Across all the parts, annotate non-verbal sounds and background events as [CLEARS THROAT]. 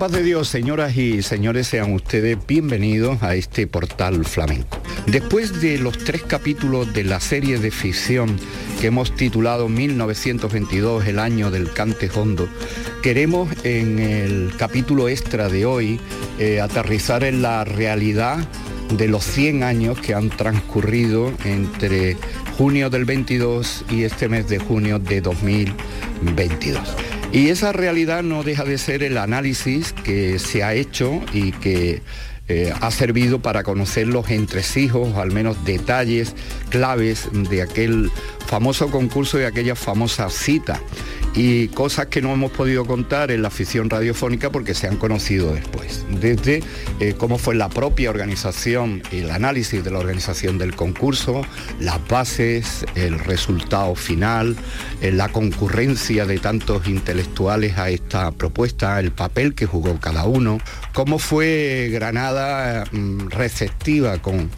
Paz de Dios, señoras y señores, sean ustedes bienvenidos a este portal flamenco. Después de los tres capítulos de la serie de ficción que hemos titulado 1922, el año del cante hondo, queremos en el capítulo extra de hoy eh, aterrizar en la realidad de los 100 años que han transcurrido entre junio del 22 y este mes de junio de 2022. Y esa realidad no deja de ser el análisis que se ha hecho y que eh, ha servido para conocer los entresijos, al menos detalles claves de aquel famoso concurso y aquella famosa cita y cosas que no hemos podido contar en la afición radiofónica porque se han conocido después. Desde eh, cómo fue la propia organización, el análisis de la organización del concurso, las bases, el resultado final, eh, la concurrencia de tantos intelectuales a esta propuesta, el papel que jugó cada uno, cómo fue Granada mm, receptiva con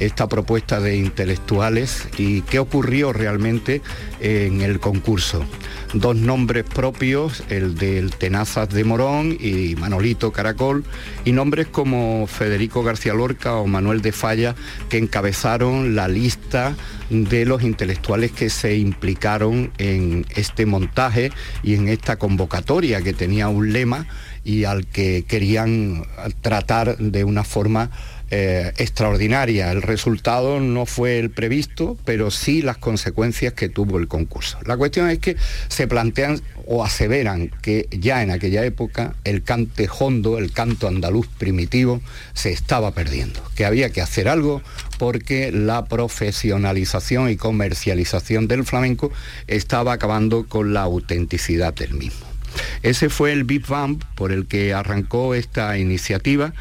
esta propuesta de intelectuales y qué ocurrió realmente en el concurso. Dos nombres propios, el del Tenazas de Morón y Manolito Caracol, y nombres como Federico García Lorca o Manuel de Falla, que encabezaron la lista de los intelectuales que se implicaron en este montaje y en esta convocatoria que tenía un lema y al que querían tratar de una forma eh, extraordinaria. El resultado no fue el previsto, pero sí las consecuencias que tuvo el concurso. La cuestión es que se plantean o aseveran que ya en aquella época el cante hondo, el canto andaluz primitivo, se estaba perdiendo, que había que hacer algo porque la profesionalización y comercialización del flamenco estaba acabando con la autenticidad del mismo. Ese fue el Big Bang por el que arrancó esta iniciativa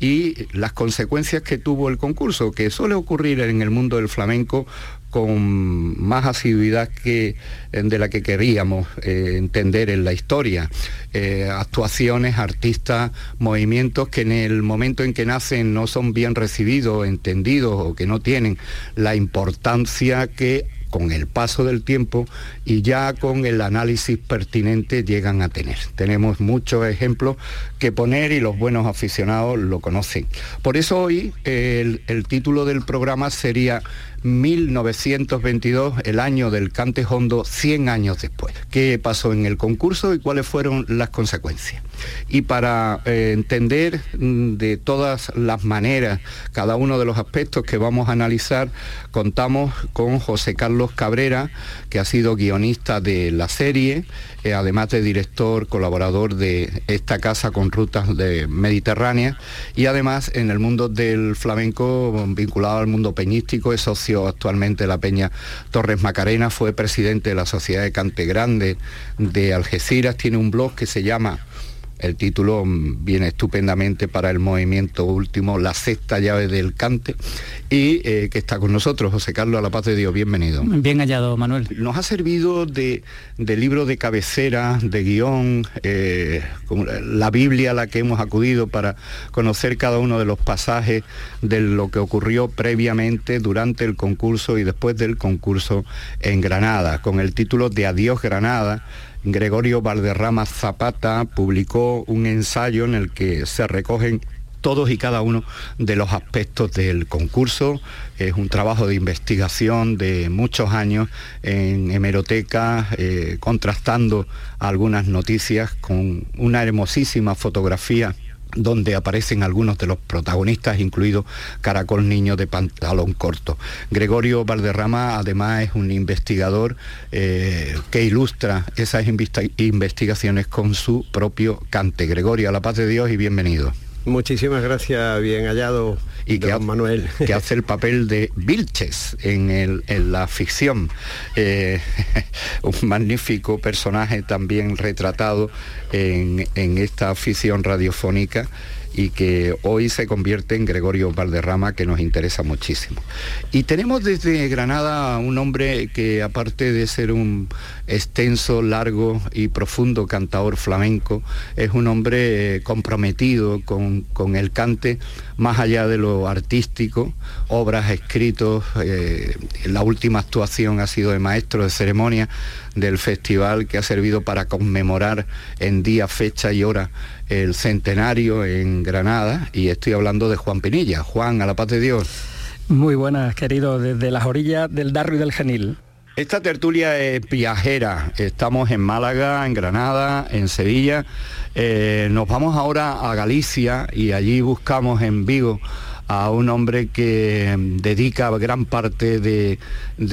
y las consecuencias que tuvo el concurso, que suele ocurrir en el mundo del flamenco con más asiduidad que de la que queríamos eh, entender en la historia. Eh, actuaciones, artistas, movimientos que en el momento en que nacen no son bien recibidos, entendidos o que no tienen la importancia que con el paso del tiempo y ya con el análisis pertinente llegan a tener. Tenemos muchos ejemplos que poner y los buenos aficionados lo conocen. Por eso hoy el, título del programa sería 1922, el año del cante hondo, 100 años después. ¿Qué pasó en el concurso y cuáles fueron las consecuencias? Y para eh, entender mm, de todas las maneras cada uno de los aspectos que vamos a analizar, contamos con José Carlos Cabrera, que ha sido guionista de la serie, eh, además de director, colaborador de esta casa con rutas de mediterráneas y además en el mundo del flamenco vinculado al mundo peñístico es socio actualmente la Peña Torres Macarena, fue presidente de la Sociedad de Cante Grande de Algeciras, tiene un blog que se llama el título viene estupendamente para el movimiento último, la sexta llave del cante, y eh, que está con nosotros, José Carlos, a la paz de Dios, bienvenido. Bien hallado, Manuel. Nos ha servido de, libro de cabecera, de guion, eh, la Biblia a la que hemos acudido para conocer cada uno de los pasajes de lo que ocurrió previamente, durante el concurso y después del concurso en Granada, con el título de Adiós Granada Gregorio Valderrama Zapata publicó un ensayo en el que se recogen todos y cada uno de los aspectos del concurso. Es un trabajo de investigación de muchos años en hemeroteca, eh, contrastando algunas noticias con una hermosísima fotografía donde aparecen algunos de los protagonistas, incluido Caracol Niño de pantalón corto. Gregorio Valderrama además es un investigador eh, que ilustra esas investigaciones con su propio cante. Gregorio, a la paz de Dios y bienvenido. Muchísimas gracias, bien hallado. Y que, Manuel. que hace el papel de Vilches en, la ficción. Eh, [LAUGHS] un magnífico personaje también retratado en, en esta ficción radiofónica y que hoy se convierte en Gregorio Valderrama, que nos interesa muchísimo. Y tenemos desde Granada un hombre que aparte de ser un extenso, largo y profundo cantador flamenco, es un hombre eh, comprometido con, el cante más allá de lo artístico, obras, escritos, eh, la última actuación ha sido de maestro de ceremonia del festival que ha servido para conmemorar en día, fecha y hora el centenario en Granada y estoy hablando de Juan Pinilla. Juan, a la paz de Dios. Muy buenas, querido, desde las orillas del Darro y del Genil. Esta tertulia es viajera. Estamos en Málaga, en Granada, en Sevilla. Eh, nos vamos ahora a Galicia y allí buscamos en Vigo a un hombre que dedica gran parte de,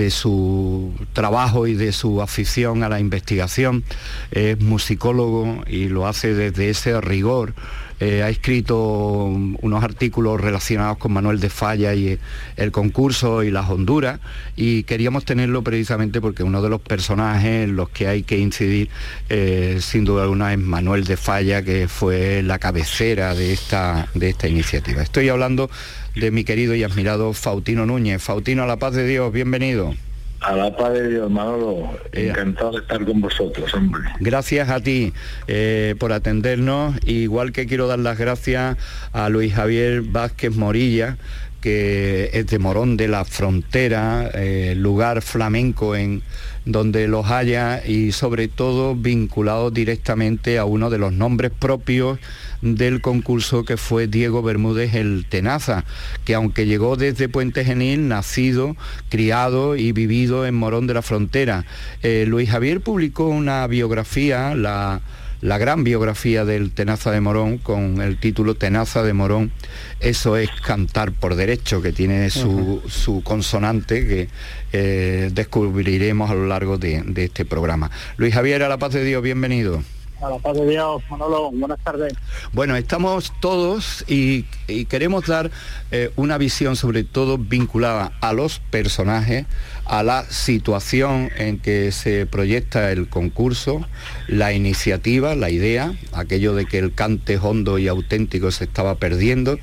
su trabajo y de su afición a la investigación. Es musicólogo y lo hace desde ese rigor eh, ha escrito unos artículos relacionados con Manuel de Falla y el concurso y las Honduras y queríamos tenerlo precisamente porque uno de los personajes en los que hay que incidir eh, sin duda alguna es Manuel de Falla que fue la cabecera de esta, de esta iniciativa. Estoy hablando de mi querido y admirado Fautino Núñez. Fautino, a la paz de Dios, bienvenido. A la paz de Dios, Manolo. Encantado de estar con vosotros, hombre. Gracias a ti eh, por atendernos. Igual que quiero dar las gracias a Luis Javier Vázquez Morilla, que es de Morón de la Frontera, eh, lugar flamenco en donde los haya y sobre todo vinculado directamente a uno de los nombres propios del concurso que fue Diego Bermúdez el Tenaza, que aunque llegó desde Puente Genil, nacido, criado y vivido en Morón de la Frontera. Eh, Luis Javier publicó una biografía, la la gran biografía del Tenaza de Morón con el título Tenaza de Morón. Eso es cantar por derecho, que tiene su, consonante que eh, descubriremos a lo largo de, este programa. Luis Javier, a la paz de Dios, bienvenido. A la Dios, Manolo, buenas tardes. Bueno, estamos todos y, queremos dar eh, una visión sobre todo vinculada a los personajes, a la situación en que se proyecta el concurso, la iniciativa, la idea, aquello de que el cante hondo y auténtico se estaba perdiendo,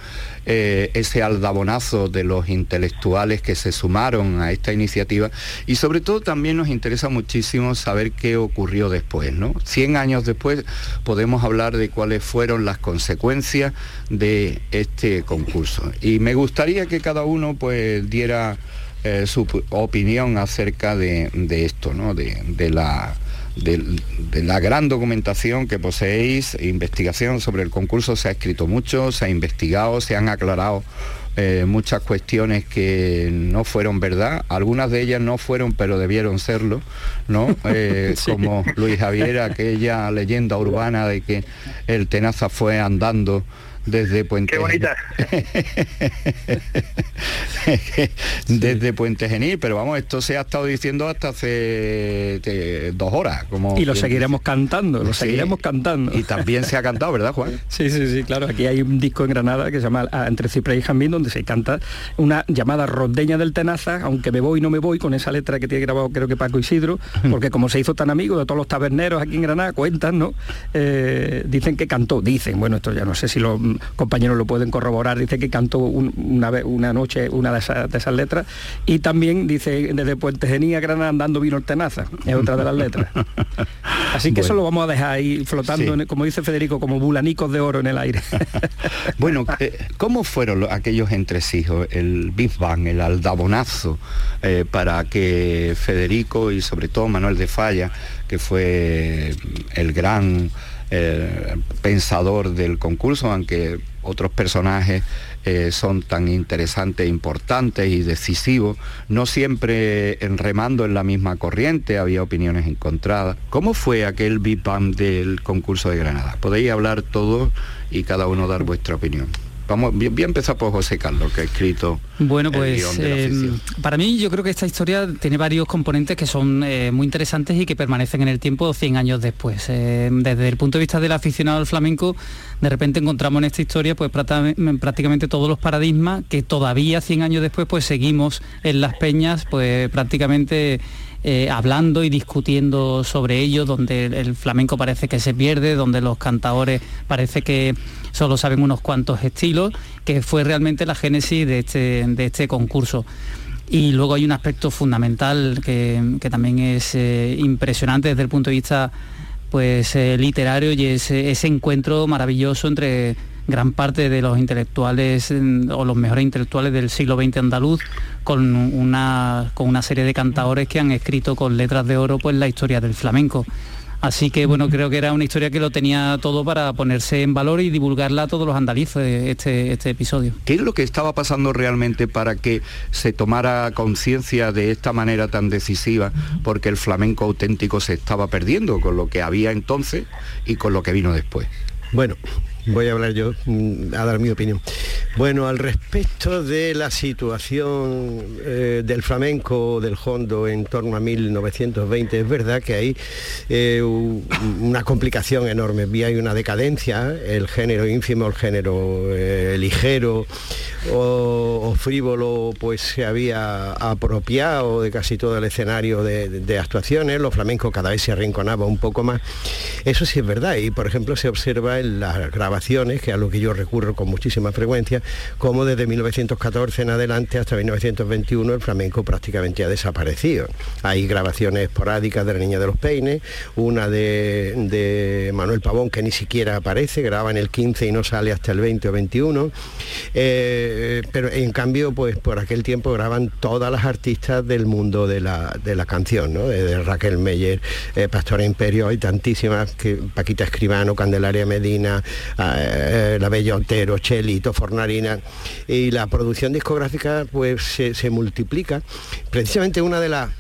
eh, ese aldabonazo de los intelectuales que se sumaron a esta iniciativa y sobre todo también nos interesa muchísimo saber qué ocurrió después, ¿no? Cien años después podemos hablar de cuáles fueron las consecuencias de este concurso. Y me gustaría que cada uno pues diera eh, su opinión acerca de, esto, ¿no? de, la, de, la gran documentación que poseéis, investigación sobre el concurso, se ha escrito mucho, se ha investigado, se han aclarado eh, muchas cuestiones que no fueron verdad, algunas de ellas no fueron pero debieron serlo, ¿no? [LAUGHS] Eh, como Luis Javier, aquella leyenda urbana de que el Tenaza fue andando desde Puente Qué bonita. [LAUGHS] desde Puente Genil, pero vamos, esto se ha estado diciendo hasta hace dos horas. Como y lo seguiremos cantando, lo seguiremos cantando. Y también se ha cantado, ¿verdad, Juan? [LAUGHS] Sí, sí, sí, claro. Aquí hay un disco en Granada que se llama ah, Entre Cipre y Jambín, donde se canta una llamada Rodeña del Tenaza, aunque me voy no me voy, con esa letra que tiene grabado creo que Paco Isidro, [LAUGHS] porque como se hizo tan amigo de todos los taberneros aquí en Granada, cuentan, ¿no? Eh, dicen que cantó, dicen, bueno, esto ya no sé si lo compañeros lo pueden corroborar, dice que cantó una, una noche una de esas, letras y también dice desde Puente Genía Granada andando vino el tenaza, es otra de las letras. [LAUGHS] Así que eso lo vamos a dejar ahí flotando, como dice Federico, como bulanicos de oro en el aire. [LAUGHS] bueno, eh, ¿cómo fueron aquellos entresijos, el Big Bang, el aldabonazo, eh, para que Federico y sobre todo Manuel de Falla, que fue el gran eh, pensador del concurso, aunque otros personajes eh, son tan interesantes, importantes y decisivos, no siempre remando en la misma corriente, había opiniones encontradas. ¿Cómo fue aquel Bang del concurso de Granada? Podéis hablar todos y cada uno dar vuestra opinión. Vamos, voy a empezar por José Carlos, que ha escrito. Bueno, pues em, para mí yo creo que esta historia tiene varios componentes que son eh, muy interesantes y que permanecen en el tiempo 100 años después. Em, desde el punto de vista del aficionado al flamenco, de repente encontramos en esta historia pues prácticamente todos los paradigmas que todavía 100 años después pues seguimos en las peñas pues prácticamente eh, hablando y discutiendo sobre ello, donde el, flamenco parece que se pierde, donde los cantadores parece que solo saben unos cuantos estilos, que fue realmente la génesis de este, de este concurso. Y luego hay un aspecto fundamental que, también es eh, impresionante desde el punto de vista pues, eh, literario y es ese encuentro maravilloso entre gran parte de los intelectuales o los mejores intelectuales del siglo XX andaluz con una, con una serie de cantadores que han escrito con letras de oro pues la historia del flamenco. Así que bueno, creo que era una historia que lo tenía todo para ponerse en valor y divulgarla a todos los andalices este, este episodio. ¿Qué es lo que estaba pasando realmente para que se tomara conciencia de esta manera tan decisiva? Porque el flamenco auténtico se estaba perdiendo con lo que había entonces y con lo que vino después. Bueno, voy a hablar yo, mm, a dar mi opinión. Bueno, al respecto de la situación eh, del flamenco, del hondo en torno a 1920, es verdad que hay eh, una complicación enorme. Hay una decadencia, el género ínfimo, el género eh, ligero o, frívolo, pues se había apropiado de casi todo el escenario de, actuaciones. Los flamencos cada vez se arrinconaba un poco más. Eso sí es verdad y, por ejemplo, se observa en las que a lo que yo recurro con muchísima frecuencia, como desde 1914 en adelante hasta 1921 el flamenco prácticamente ha desaparecido. Hay grabaciones esporádicas de la Niña de los Peines, una de, Manuel Pavón que ni siquiera aparece, graba en el 15 y no sale hasta el 20 o 21, eh, pero en cambio pues por aquel tiempo graban todas las artistas del mundo de la, canción, ¿no? de, Raquel Meyer, eh, Pastora Imperio, hay tantísimas, que Paquita Escribano, Candelaria Medina, eh, la Bella Otero, Chelito, Fornarina, y la producción discográfica pues se, se multiplica. Precisamente una de las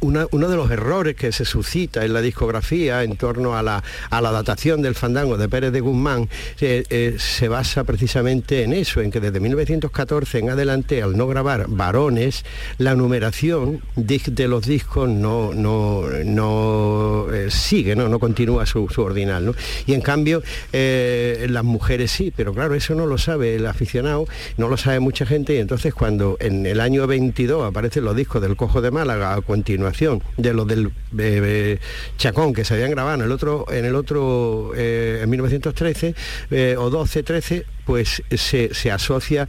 uno de los errores que se suscita en la discografía en torno a la, datación del fandango de Pérez de Guzmán eh, eh, se basa precisamente en eso, en que desde 1914 en adelante, al no grabar varones, la numeración de, los discos no, no, no eh, sigue, no, no continúa su, ordinal. Y en cambio, las mujeres sí, pero claro, eso no lo sabe el aficionado, no lo sabe mucha gente, y entonces cuando en el año 22 aparecen los discos del Cojo de Málaga a continuación, de los del eh, Chacón que se habían grabado en el otro, en el otro eh, en 1913 eh, o 12, 13, pues se, asocia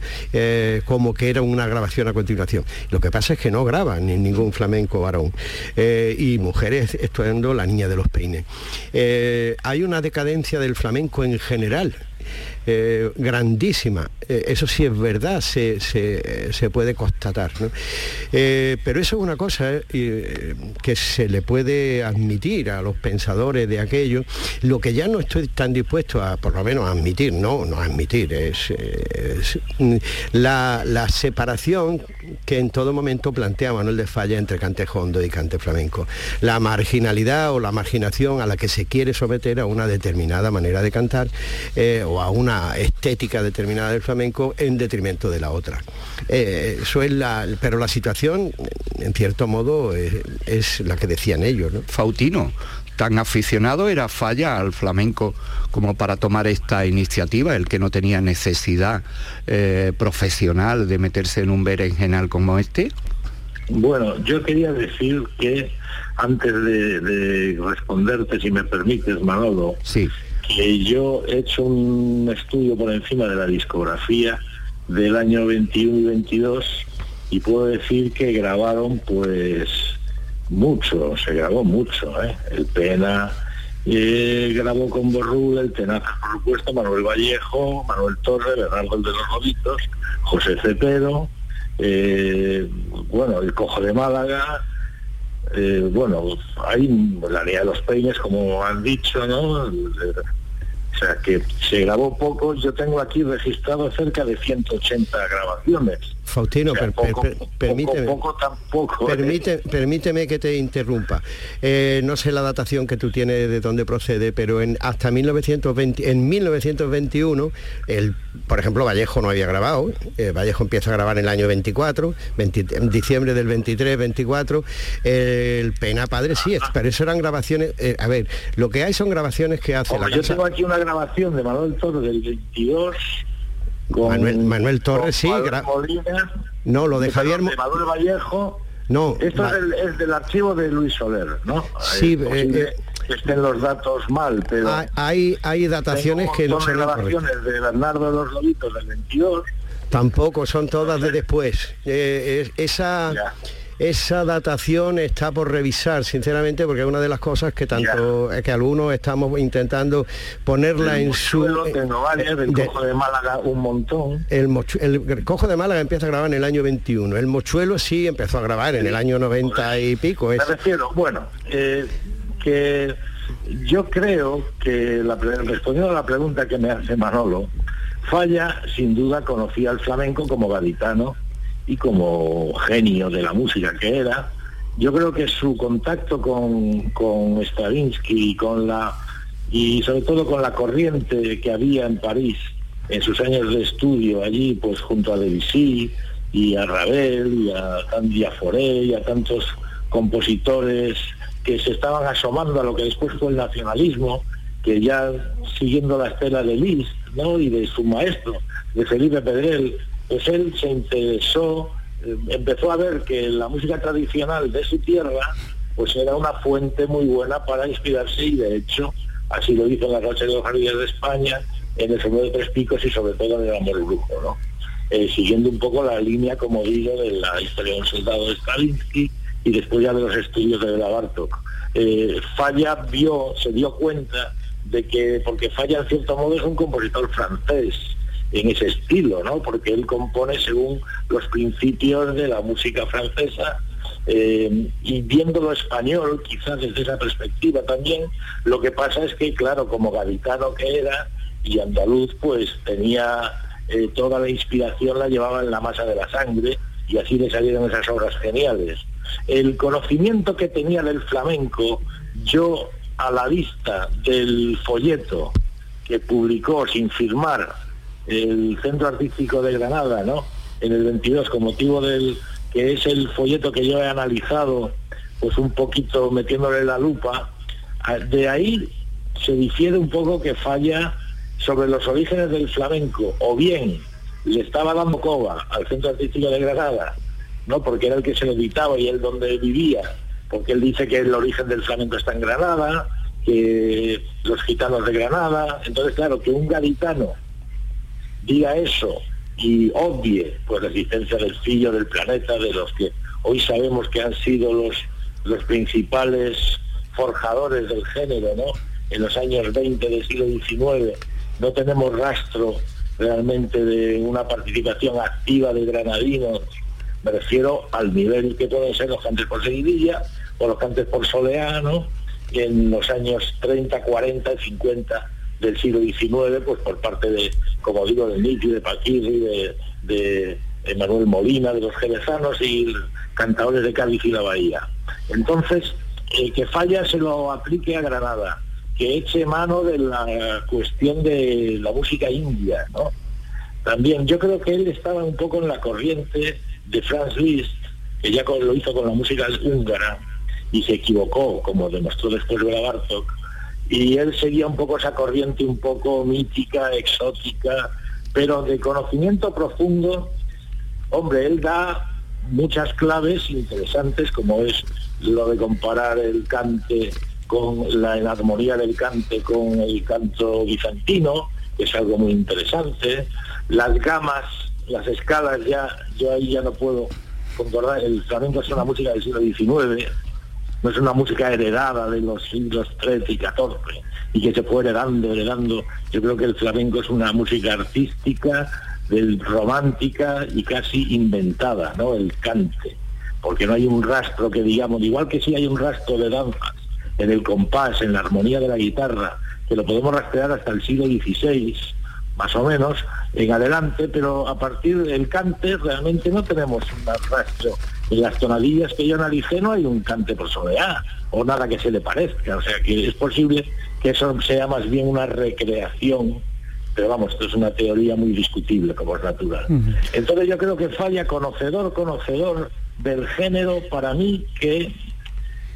como que era una grabación a continuación. Lo que pasa es que no graban ni ningún flamenco varón. y mujeres estudiando La Niña de los Peines. hay una decadencia del flamenco en general eh, grandísima. Eh, eso sí es verdad, se, puede constatar. Eh, pero eso es una cosa que se le puede admitir a los pensadores de aquello. Lo que ya no estoy tan dispuesto a, por lo menos, a admitir, no, no admitir, es, la, la, separación que en todo momento plantea Manuel de Falla entre cante hondo y cante flamenco. La marginalidad o la marginación a la que se quiere someter a una determinada manera de cantar o a una estética determinada del flamenco en detrimento de la otra. Eh, eso es la, pero la situación, en cierto modo, es, la que decían ellos. Fautino, tan aficionado era Falla al flamenco como para tomar esta iniciativa, el que no tenía necesidad eh, profesional de meterse en un berenjenal como este? Bueno, yo quería decir que antes de, de responderte, si me permites, Manolo, sí que yo he hecho un estudio por encima de la discografía del año 21 y 22 y puedo decir que grabaron pues mucho, se grabó mucho, ¿eh? el Pena grabó con Borrul, el Tenaza por supuesto, Manuel Vallejo, Manuel Torre, Bernardo de los Robitos, José Cepero, eh, bueno, el Cojo de Málaga, eh, bueno, hay la línea de los peines, como han dicho, ¿no? O sea que se grabó poco, yo tengo aquí registrado cerca de 180 grabaciones. Faustino, permíteme, poco, tampoco, ¿eh? permíteme que te interrumpa. Eh, no sé la datación que tú tienes de dónde procede, pero en, hasta 1920, en 1921, el, por ejemplo, Vallejo no había grabado. Eh, Vallejo empieza a grabar en el año 24, en diciembre del 23, 24. el Pena Padre sí, pero eso eran grabaciones. a ver, lo que hay son grabaciones que hace la Yo tengo aquí una grabación de Manuel Torres del 22 Manuel, Torres, sí. no, lo de, Javier... De Manuel Vallejo. No. Esto es, del, archivo de Luis Soler, ¿no? Sí, eh, eh, estén los datos mal, pero... Hay, hay dataciones que no son grabaciones de Bernardo de los Lobitos del 22. Tampoco, son todas de después. Eh, esa esa datación está por revisar, sinceramente, porque es una de las cosas que tanto es que algunos estamos intentando ponerla en su... Tengo el Cojo de Málaga un montón. El, Cojo de Málaga empieza a grabar en el año 21. El Mochuelo sí empezó a grabar en el año 90 y pico. Me refiero, bueno, eh, que yo creo que la, respondiendo a la pregunta que me hace Manolo, Falla sin duda conocía al flamenco como gaditano y como genio de la música que era, yo creo que su contacto con, con Stravinsky y con la y sobre todo con la corriente que había en París en sus años de estudio allí, pues junto a Debussy y a Ravel y a Tandia Foré y a tantos compositores que se estaban asomando a lo que después fue el nacionalismo, que ya siguiendo la estela de Liszt ¿no? y de su maestro, de Felipe Pedrel, pues él se interesó, eh, empezó a ver que la música tradicional de su tierra pues era una fuente muy buena para inspirarse y de hecho así lo hizo en la noche de los jardines de España, en el Sombrero de Tres Picos y sobre todo en el Amor Brujo, ¿no? Eh, siguiendo un poco la línea, como digo, de la historia del soldado de Stalinsky y después ya de los estudios de la Bartok. Eh, Falla vio, se dio cuenta de que, porque Falla en cierto modo es un compositor francés, en ese estilo, ¿no? Porque él compone según los principios de la música francesa eh, y viendo lo español, quizás desde esa perspectiva también, lo que pasa es que, claro, como gaditano que era y andaluz, pues tenía eh, toda la inspiración, la llevaba en la masa de la sangre y así le salieron esas obras geniales. El conocimiento que tenía del flamenco, yo a la vista del folleto que publicó sin firmar el Centro Artístico de Granada, ¿no? En el 22, con motivo del que es el folleto que yo he analizado, pues un poquito metiéndole la lupa, de ahí se difiere un poco que falla sobre los orígenes del flamenco, o bien le estaba dando coba al Centro Artístico de Granada, ¿no? Porque era el que se lo editaba y él donde vivía, porque él dice que el origen del flamenco está en Granada, que los gitanos de Granada, entonces claro, que un gaditano diga eso y obvie pues la existencia del fillo del planeta, de los que hoy sabemos que han sido los, los principales forjadores del género, ¿no? En los años 20 del siglo XIX no tenemos rastro realmente de una participación activa de granadinos, me refiero al nivel que pueden ser los cantes por seguidilla o los cantes por soleano en los años 30, 40, 50 del siglo XIX, pues por parte de, como digo, de Niti, de Paquirri, de, de Manuel Molina, de los jerezanos y cantadores de Cádiz y la Bahía. Entonces, el que falla se lo aplique a Granada, que eche mano de la cuestión de la música india, ¿no? También yo creo que él estaba un poco en la corriente de Franz Liszt, que ya lo hizo con la música húngara, y se equivocó, como demostró después Bela Bartok, y él seguía un poco esa corriente un poco mítica, exótica, pero de conocimiento profundo, hombre, él da muchas claves interesantes, como es lo de comparar el cante con la armonía del cante con el canto bizantino, que es algo muy interesante, las gamas, las escalas ya, yo ahí ya no puedo concordar, el flamenco es una música del siglo XIX, no es una música heredada de los siglos XIII y XIV y que se fue heredando, heredando. Yo creo que el flamenco es una música artística, del romántica y casi inventada, ¿no? El cante, porque no hay un rastro que digamos, igual que sí hay un rastro de danzas en el compás, en la armonía de la guitarra, que lo podemos rastrear hasta el siglo XVI, más o menos, en adelante, pero a partir del cante realmente no tenemos un rastro. En las tonadillas que yo analicé no hay un cante por sobre A, o nada que se le parezca. O sea que es posible que eso sea más bien una recreación pero vamos, esto es una teoría muy discutible como es natural. Entonces yo creo que falla conocedor, conocedor del género para mí que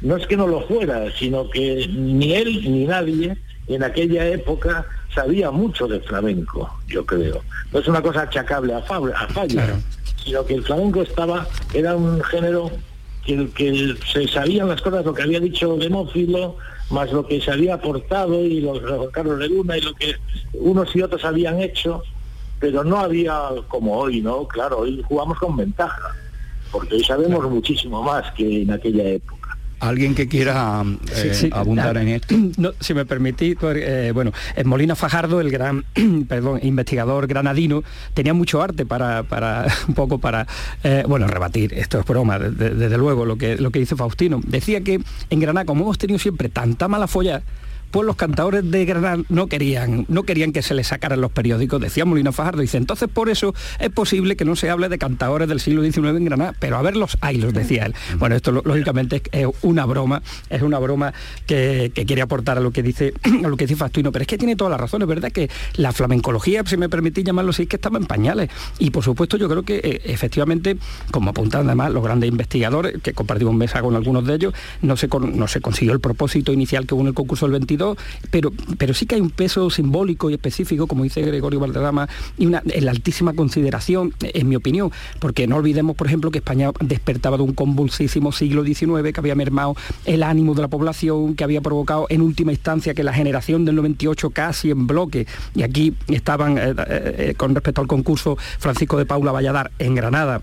no es que no lo fuera, sino que ni él ni nadie en aquella época sabía mucho de flamenco, yo creo. No es una cosa achacable a, a falla, sino que el flamenco estaba, era un género que, que se sabían las cosas, lo que había dicho Demófilo, más lo que se había aportado y los Carlos de Luna y lo que unos y otros habían hecho, pero no había como hoy, ¿no? Claro, hoy jugamos con ventaja, porque hoy sabemos muchísimo más que en aquella época. ¿Alguien que quiera eh, abundar en esto? [CLEARS THROAT] si me permitís, eh, bueno, en Molina Fajardo, el gran, [CLEARS THROAT] perdón, investigador granadino, tenía mucho arte para, para [LAUGHS] un poco para, eh, bueno, rebatir, esto es broma, desde luego, lo que, lo que dice Faustino. Decía que en Granada, como hemos tenido siempre tanta mala folla, pues los cantadores de Granada no querían, no querían que se les sacaran los periódicos, decía Molina Fajardo, dice, entonces por eso es posible que no se hable de cantadores del siglo XIX en Granada, pero a ver los los decía él. Bueno, esto lógicamente es una broma, es una broma que, quiere aportar a lo que dice [CLEARS THROAT] a lo que dice Faustino, pero es que tiene toda la razón, es verdad que la flamencología, si me permitís llamarlo así, es que estaba en pañales. Y por supuesto yo creo que eh, efectivamente, como apuntan además los grandes investigadores, que compartimos mesa con algunos de ellos, no se, no se consiguió el propósito inicial que hubo en el concurso del 22 pero, pero sí que hay un peso simbólico y específico, como dice Gregorio Valderrama, y una altísima consideración, en mi opinión, porque no olvidemos, por ejemplo, que España despertaba de un convulsísimo siglo XIX que había mermado el ánimo de la población, que había provocado en última instancia que la generación del 98 casi en bloque, y aquí estaban, eh, eh, eh, con respecto al concurso, Francisco de Paula Valladar en Granada,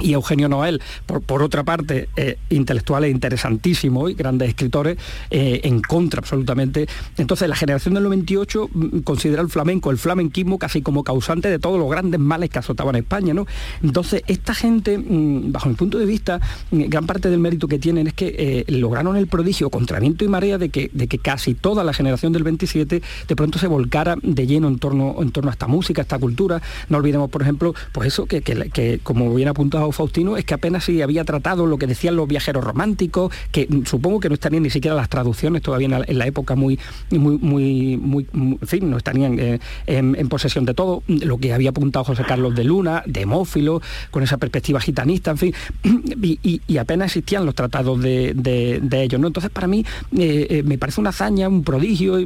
y Eugenio Noel, por, otra parte, eh, intelectuales interesantísimos y grandes escritores, eh, en contra absolutamente. Entonces, la generación del 98 mm, considera el flamenco, el flamenquismo, casi como causante de todos los grandes males que azotaban España. ¿no? Entonces, esta gente, mm, bajo mi punto de vista, mm, gran parte del mérito que tienen es que eh, lograron el prodigio contra viento y marea de que, de que casi toda la generación del 27 de pronto se volcara de lleno en torno, en torno a esta música, a esta cultura. No olvidemos, por ejemplo, pues eso, que, que como bien apuntado Faustino es que apenas si había tratado lo que decían los viajeros románticos, que supongo que no estarían ni siquiera las traducciones todavía en la, época muy, muy, muy, en fin, no estarían eh, en, posesión de todo, lo que había apuntado José Carlos de Luna, Demófilo, con esa perspectiva gitanista, en fin, [CLEARS THROAT] y, apenas existían los tratados de, ellos, ¿no? Entonces para mí eh, eh, me parece una hazaña, un prodigio,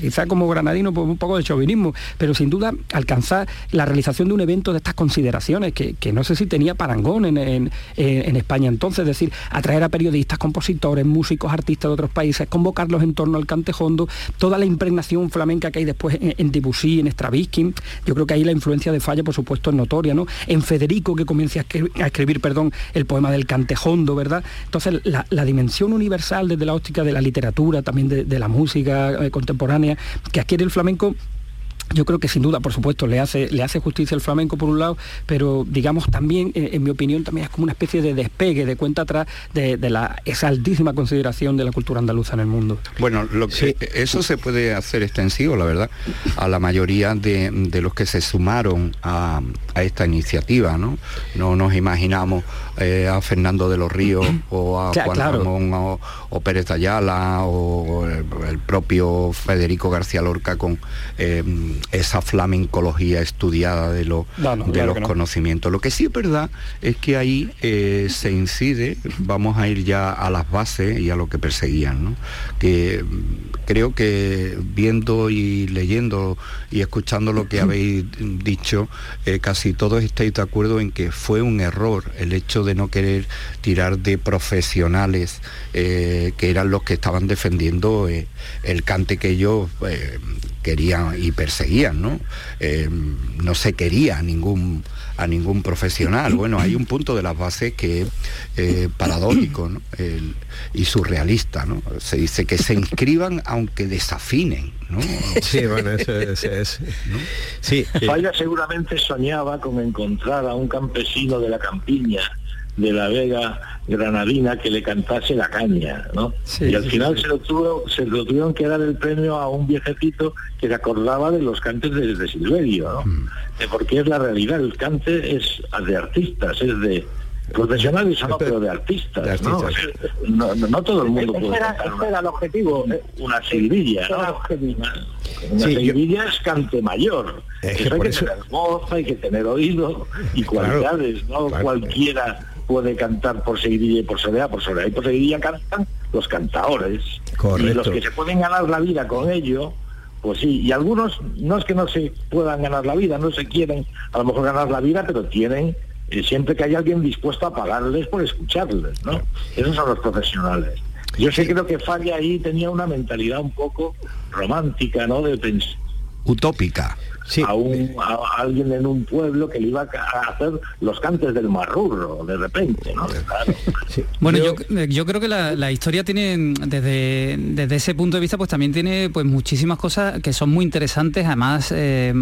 quizá como granadino pues, un poco de chauvinismo, pero sin duda alcanzar la realización de un evento de estas consideraciones que no sé si tenía para en, España entonces, es decir, atraer a periodistas, compositores, músicos, artistas de otros países, convocarlos en torno al cantejondo, toda la impregnación flamenca que hay después en, Debussy, en Stravinsky, yo creo que ahí la influencia de Falla, por supuesto, es notoria, ¿no? En Federico, que comienza a escribir, perdón, el poema del cantejondo, ¿verdad? Entonces, la, dimensión universal desde la óptica de la literatura, también de, la música eh, contemporánea, que adquiere el flamenco, yo creo que sin duda, por supuesto, le hace, le hace justicia el flamenco por un lado, pero digamos también, eh, en mi opinión, también es como una especie de despegue, de cuenta atrás de, la, esa altísima consideración de la cultura andaluza en el mundo. Bueno, lo que, eso se puede hacer extensivo, la verdad, a la mayoría de, los que se sumaron a, esta iniciativa, ¿no? No nos imaginamos eh, a Fernando de los Ríos [CLEARS THROAT] o a Juan Ramón o, Pérez Ayala o el, propio Federico García Lorca con... Eh, esa flamencología estudiada de, lo, de los conocimientos. Lo que sí es verdad es que ahí eh, se incide, vamos a ir ya a las bases y a lo que perseguían, que mm, creo que viendo y leyendo y escuchando lo que habéis dicho, eh, casi todos estáis de acuerdo en que fue un error el hecho de no querer tirar de profesionales eh, que eran los que estaban defendiendo el cante que ellos querían y perseguían, ¿no? Eh, no se quería a ningún, a ningún profesional. Bueno, hay un punto de las bases que es eh, paradójico y surrealista, ¿no? Se dice que se inscriban aunque desafinen, ¿no? Sí, bueno, eso, es. Sí. Falla seguramente soñaba con encontrar a un campesino de la campiña de la Vega Granadina que le cantase la caña, ¿no? y al final se, lo tuvo, se lo tuvieron que dar el premio a un viejecito que se acordaba de los cantes de, Silverio, ¿no? Mm. Porque es la realidad, el cante es de artistas, es de profesionales no, pero de artistas, ¿no? ¿no? todo el mundo puede era, era el objetivo. Una silvilla, ¿no? Una, silvilla es cante mayor. hay que tener voz, hay que tener oído y cualidades, ¿no? Cualquiera puede cantar por seguidilla y por soledad, por soledad y por seguidilla cantan los cantadores. Y los que se pueden ganar la vida con ello, pues sí, y algunos no es que no se puedan ganar la vida, no se quieren a lo mejor ganar la vida, pero tienen eh, siempre que hay alguien dispuesto a pagarles por escucharles, ¿no? Esos son los profesionales. Yo sé creo que Falla ahí tenía una mentalidad un poco romántica, ¿no? De pensar. A, un, a, alguien en un pueblo que le iba a hacer los cantes del marrurro de repente, ¿no? Bueno, yo, creo que la, historia tiene, desde, desde ese punto de vista, pues también tiene pues muchísimas cosas que son muy interesantes, además, eh,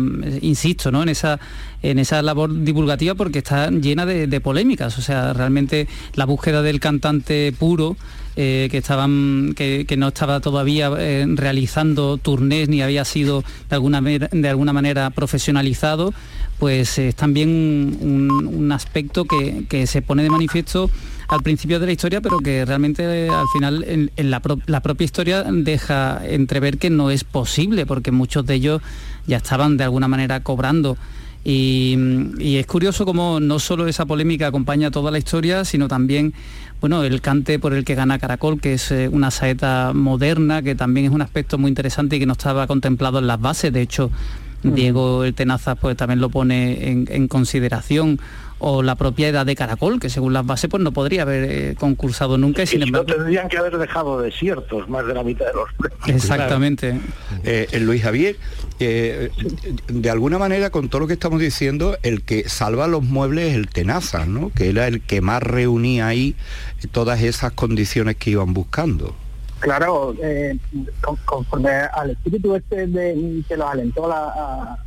insisto, ¿no? En esa, en esa labor divulgativa porque está llena de, de polémicas, o sea, realmente la búsqueda del cantante puro eh, que, estaban, que, no estaba todavía eh, realizando turnés ni había sido de alguna, de alguna manera profesionalizado, pues es también un, aspecto que, se pone de manifiesto al principio de la historia, pero que realmente eh, al final en, la, propia historia deja entrever que no es posible, porque muchos de ellos ya estaban de alguna manera cobrando. Y, y, es curioso cómo no solo esa polémica acompaña toda la historia, sino también bueno, el cante por el que gana Caracol, que es eh, una saeta moderna, que también es un aspecto muy interesante y que no estaba contemplado en las bases. De hecho, Diego el Tenazas pues también lo pone en, consideración o la propia edad de Caracol, que según las bases pues no podría haber eh, concursado nunca y, sin embargo... tendrían que haber dejado desiertos más de la mitad de los [LAUGHS] Exactamente. Eh, Luis Javier, de alguna manera con todo lo que estamos diciendo, el que salva los muebles es el Tenazas, ¿no? Que era el que más reunía ahí todas esas condiciones que iban buscando. Claro, eh, conforme al espíritu este de, que los alentó la,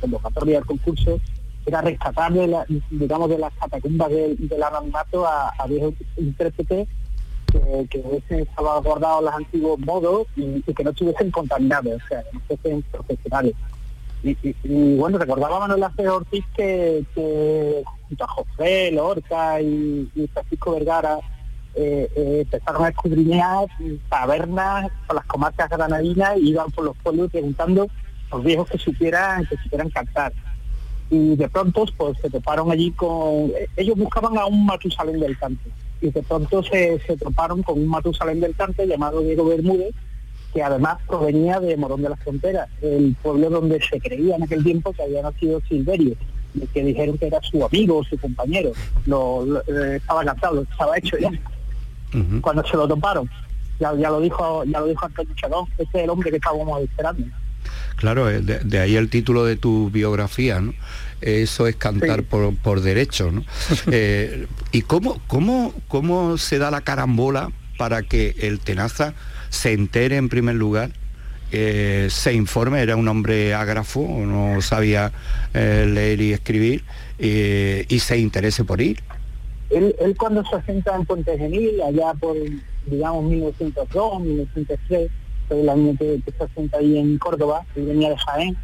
convocatoria del concurso, era rescatar de la, digamos de las catacumbas del anonimato a, a viejos intérpretes que, que hubiesen salvaguardado los antiguos modos y, que no estuviesen contaminados, o sea, que fuesen profesionales. Y, bueno, recordaba Manuel Ortiz que, que junto a José Lorca y Francisco Vergara eh, eh, empezaron a escudriñar tabernas por las comarcas granadinas y iban por los pueblos preguntando los viejos que supieran, que supieran cantar. Y de pronto pues se toparon allí con... Ellos buscaban a un Matusalén del Cante. Y de pronto se, se toparon con un Matusalén del Cante llamado Diego Bermúdez, que además provenía de Morón de las Fronteras, el pueblo donde se creía en aquel tiempo que había nacido Silverio, que dijeron que era su amigo, su compañero. Lo, eh, estaba cantado, estaba hecho ya cuando se lo toparon. Ya, ya lo dijo ya lo dijo Antonio Chagón, este es el hombre que estábamos esperando. Claro, eh, de, ahí el título de tu biografía, ¿no? Eso es cantar por, derecho, ¿no? [LAUGHS] Eh, ¿Y cómo, cómo, cómo se da la carambola para que el Tenaza se entere en primer lugar eh, se informe, era un hombre ágrafo, no sabía leer y escribir, y se interese por ir. Él, cuando se asenta en Puente Genil, allá por, digamos, 1902, 1903, fue el año que, se asenta ahí en Córdoba, él venía de Jaén.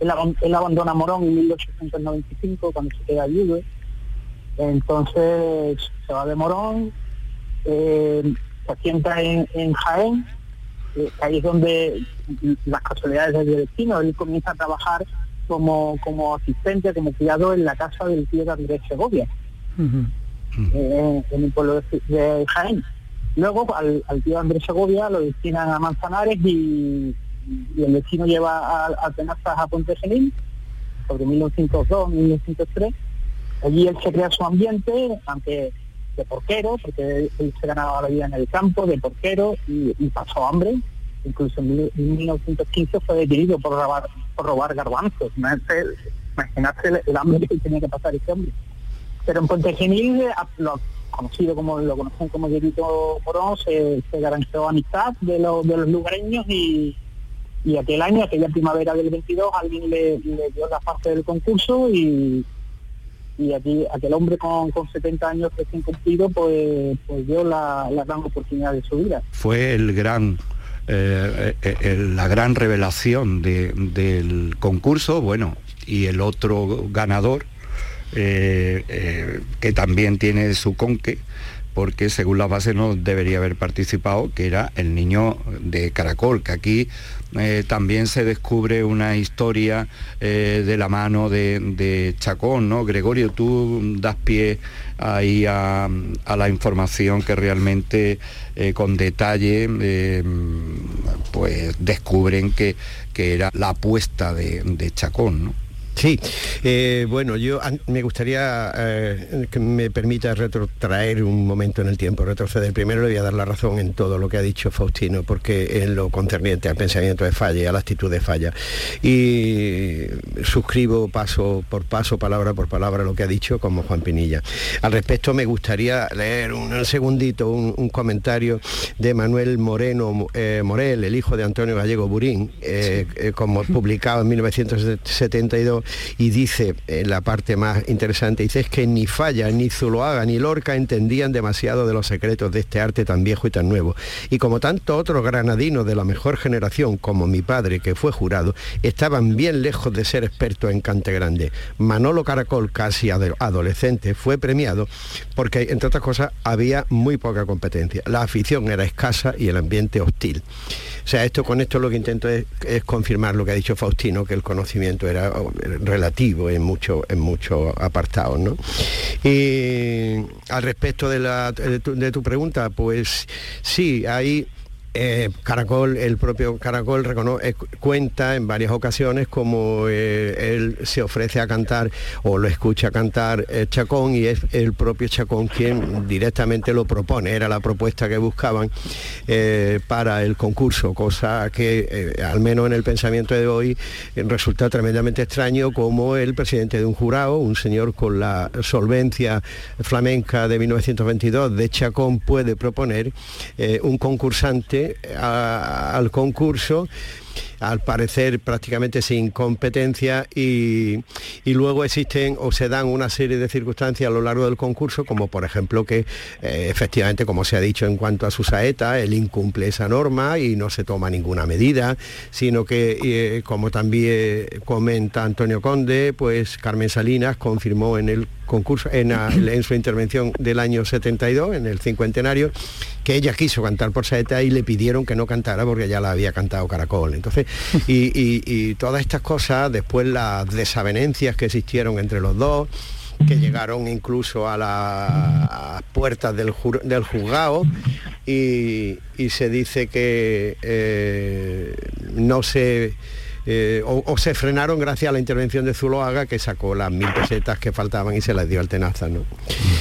Él, abandona Morón en 1895 cuando se queda viudo. Entonces se va de Morón, eh, se asienta en, Jaén, eh, ahí es donde las casualidades del destino, él comienza a trabajar como, como asistente, como criado en la casa del tío de Andrés Segovia en el pueblo de, Jaén. Luego al, tío Andrés Segovia lo destinan a Manzanares y, el vecino lleva a, Tenazas a Ponte Genil, sobre 1902, 1903. Allí él se crea su ambiente, aunque de porquero, porque él se ganaba la vida en el campo, de porquero, y, pasó hambre. Incluso en, 1915 fue detenido por robar, por robar garbanzos. Imagínate el hambre que tenía que pasar ese hombre. Pero en Puente Genil, eh, lo conocido como lo conocen como Dieguito Morón, se, garantizó amistad de, los de los lugareños y, y aquel año, aquella primavera del 22, alguien le, dio la parte del concurso y, y aquí aquel hombre con, con 70 años recién cumplido pues, pues dio la, la gran oportunidad de su vida. Fue el gran eh, eh, la gran revelación del concurso, bueno, y el otro ganador, eh, que también tiene su conque, porque según la base no debería haber participado, que era el niño de Caracol, que aquí eh, también se descubre una historia eh, de la mano de, Chacón, ¿no? Gregorio, tú das pie ahí a, la información que realmente eh, con detalle pues descubren que, que era la apuesta de, de Chacón, ¿no? Sí, eh, bueno, yo me gustaría eh, que me permita retrotraer un momento en el tiempo, retroceder. Primero le voy a dar la razón en todo lo que ha dicho Faustino, porque en lo concerniente al pensamiento de falla, a la actitud de falla. Y suscribo paso por paso, palabra por palabra, lo que ha dicho como Juan Pinilla. Al respecto me gustaría leer un, segundito un, comentario de Manuel Moreno eh, Morel, el hijo de Antonio Gallego Burín, como publicado en 1972 y dice, en la parte más interesante, dice es que ni Falla, ni Zuloaga, ni Lorca entendían demasiado de los secretos de este arte tan viejo y tan nuevo. Y como tanto otros granadinos de la mejor generación, como mi padre, que fue jurado, estaban bien lejos de ser expertos en cante grande. Manolo Caracol, casi adolescente, fue premiado porque, entre otras cosas, había muy poca competencia. La afición era escasa y el ambiente hostil. O sea, esto con esto lo que intento es, confirmar lo que ha dicho Faustino, que el conocimiento era relativo en muchos en muchos apartados. ¿no? Y al respecto de, la, de tu pregunta, pues sí, hay eh, Caracol, el propio Caracol eh, cuenta en varias ocasiones como eh, él se ofrece a cantar o lo escucha cantar Chacón y es el propio Chacón quien directamente lo propone, era la propuesta que buscaban para el concurso, cosa que al menos en el pensamiento de hoy resulta tremendamente extraño como el presidente de un jurado, un señor con la solvencia flamenca de 1922 de Chacón puede proponer un concursante al concurso al parecer prácticamente sin competencia y, luego existen o se dan una serie de circunstancias a lo largo del concurso, como por ejemplo que eh, efectivamente, como se ha dicho en cuanto a su saeta, él incumple esa norma y no se toma ninguna medida, sino que, eh, como también comenta Antonio Conde, pues Carmen Salinas confirmó en el concurso, en, [COUGHS] en, su intervención del año 72, en el cincuentenario, que ella quiso cantar por saeta y le pidieron que no cantara porque ya la había cantado Caracol. Entonces, y, todas estas cosas, después las desavenencias que existieron entre los dos, que llegaron incluso a las puertas del, juzgado y, se dice que eh, no se eh, o, se frenaron gracias a la intervención de Zuloaga que sacó las mil pesetas que faltaban y se las dio al Tenaza. ¿no?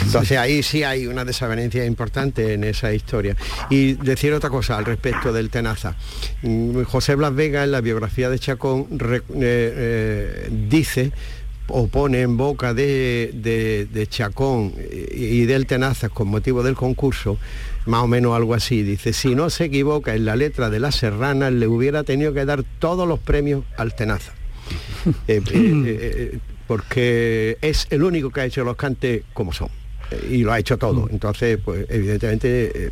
Entonces ahí sí hay una desavenencia importante en esa historia. Y decir otra cosa al respecto del Tenaza. Mm, José Blas Vega en la biografía de Chacón eh, eh, dice o pone en boca de, de Chacón y del Tenaza con motivo del concurso más o menos algo así. Dice, si no se equivoca en la letra de la serrana, le hubiera tenido que dar todos los premios al Tenaza. [LAUGHS] Eh, eh, eh, porque es el único que ha hecho los cantes como son y lo ha hecho todo. Entonces, pues evidentemente,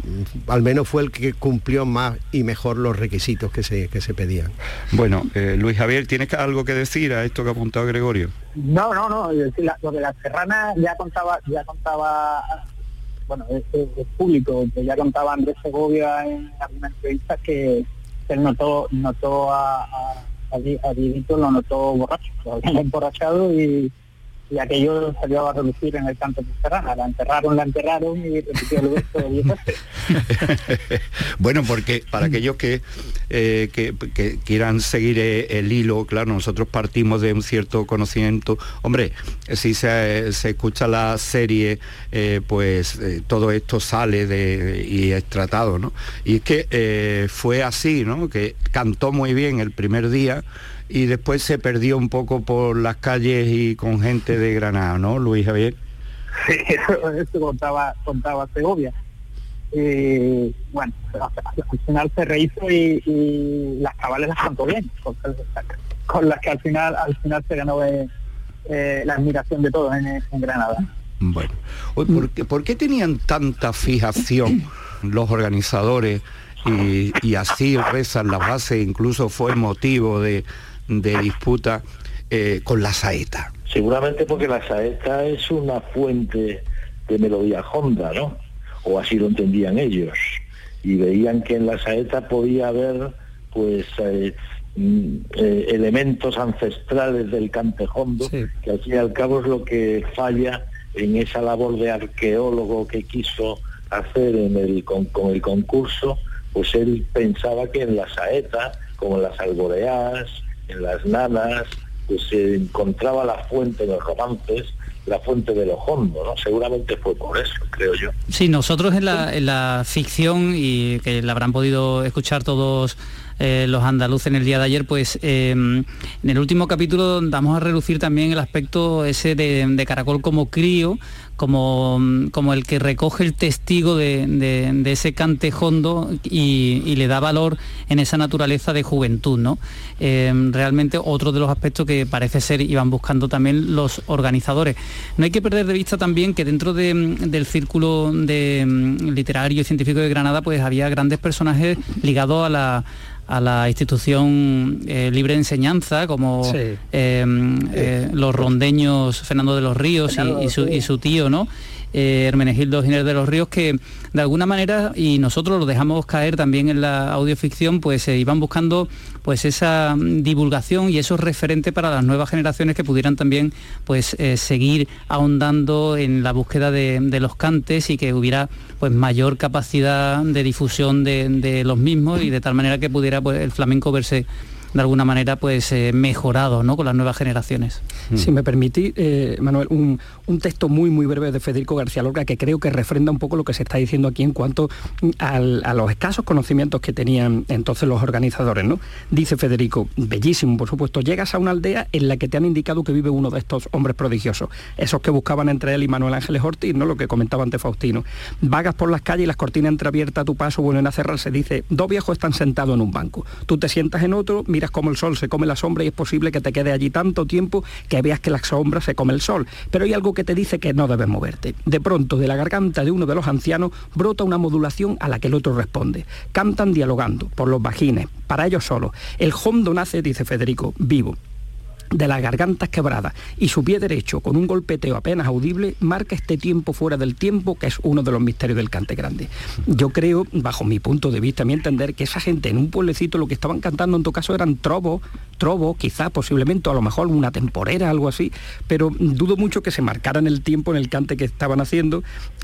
al menos fue el que cumplió más y mejor los requisitos que se, que se pedían. Bueno, Luis Javier, ¿tienes algo que decir a esto que ha apuntado Gregorio? No, no, no, lo de la serrana ya contaba, ya contaba bueno, es, público, que ya contaba Andrés Segovia en alguna entrevista que él notó, notó a, a, a, lo notó borracho, [LAUGHS] lo habían emborrachado y y aquello salió a reducir en el canto de Serrana. La enterraron, la enterraron y repitió el resto [LAUGHS] Bueno, porque para aquellos que, eh, que, quieran seguir eh, el hilo, claro, nosotros partimos de un cierto conocimiento. Hombre, si se, se escucha la serie, eh, pues todo esto sale y es tratado, ¿no? Y es que fue así, ¿no? Que cantó muy bien el primer día, y después se perdió un poco por las calles y con gente de Granada, ¿no, Luis Javier? Sí, [LAUGHS] eso, contaba, contaba Segovia. Eh, bueno, al final se rehizo y, las cabales las cantó bien, con, las que al final al final se ganó el, eh, la admiración de todos en, Granada. Bueno, ¿por qué, tenían tanta fijación los organizadores y, así rezan las bases, incluso fue motivo de, disputa eh, con la saeta? Seguramente porque la saeta es una fuente de melodía honda, ¿no? O así lo entendían ellos. Y veían que en la saeta podía haber, pues, eh, mm, eh, elementos ancestrales del cantejondo, que al fin y al cabo es lo que falla en esa labor de arqueólogo que quiso hacer en el, con, el concurso, pues él pensaba que en la saeta, como en las alboreas, en las nanas, pues se encontraba la fuente de los romances, la fuente de lo hondo, ¿no? Seguramente fue por eso, creo yo. Sí, nosotros en la, en la ficción, y que la habrán podido escuchar todos eh, los andaluces en el día de ayer, pues eh, en el último capítulo vamos a reducir también el aspecto ese de, Caracol como crío, como, como, el que recoge el testigo de, ese cante hondo y, le da valor en esa naturaleza de juventud. ¿no? Eh, realmente otro de los aspectos que parece ser iban buscando también los organizadores. No hay que perder de vista también que dentro del círculo de, literario y científico de Granada pues había grandes personajes ligados a la a la institución eh, libre de enseñanza, como eh, eh, los rondeños Fernando de los Ríos y, su, y, su, tío, ¿no? Eh, Hermenegildo Giner de los Ríos, que de alguna manera, y nosotros lo dejamos caer también en la audioficción, pues se iban buscando pues esa divulgación y esos referentes para las nuevas generaciones que pudieran también pues eh, seguir ahondando en la búsqueda de, los cantes y que hubiera pues mayor capacidad de difusión de, los mismos y de tal manera que pudiera pues, el flamenco verse de alguna manera pues eh, mejorado ¿no? con las nuevas generaciones. Si me permitís, eh, Manuel, un, texto muy muy breve de Federico García Lorca que creo que refrenda un poco lo que se está diciendo aquí en cuanto a los escasos conocimientos que tenían entonces los organizadores. ¿no? Dice Federico, bellísimo, por supuesto, llegas a una aldea en la que te han indicado que vive uno de estos hombres prodigiosos, esos que buscaban entre él y Manuel Ángeles Ortiz, ¿no? lo que comentaba antes Faustino. Vagas por las calles y las cortinas entreabiertas a tu paso vuelven a cerrarse. Dice, dos viejos están sentados en un banco. Tú te sientas en otro, como el sol se come la sombra y es posible que te quede allí tanto tiempo que veas que la sombra se come el sol. Pero hay algo que te dice que no debes moverte. De pronto, de la garganta de uno de los ancianos brota una modulación a la que el otro responde. Cantan dialogando, por los vagines, para ellos solos. El hondo nace, dice Federico, vivo de las gargantas quebradas y su pie derecho con un golpeteo apenas audible marca este tiempo fuera del tiempo que es uno de los misterios del cante grande. Yo creo, bajo mi punto de vista, mi entender, que esa gente en un pueblecito lo que estaban cantando en todo caso eran trobos, trobo, quizá posiblemente, a lo mejor una temporera, algo así, pero dudo mucho que se marcaran el tiempo en el cante que estaban haciendo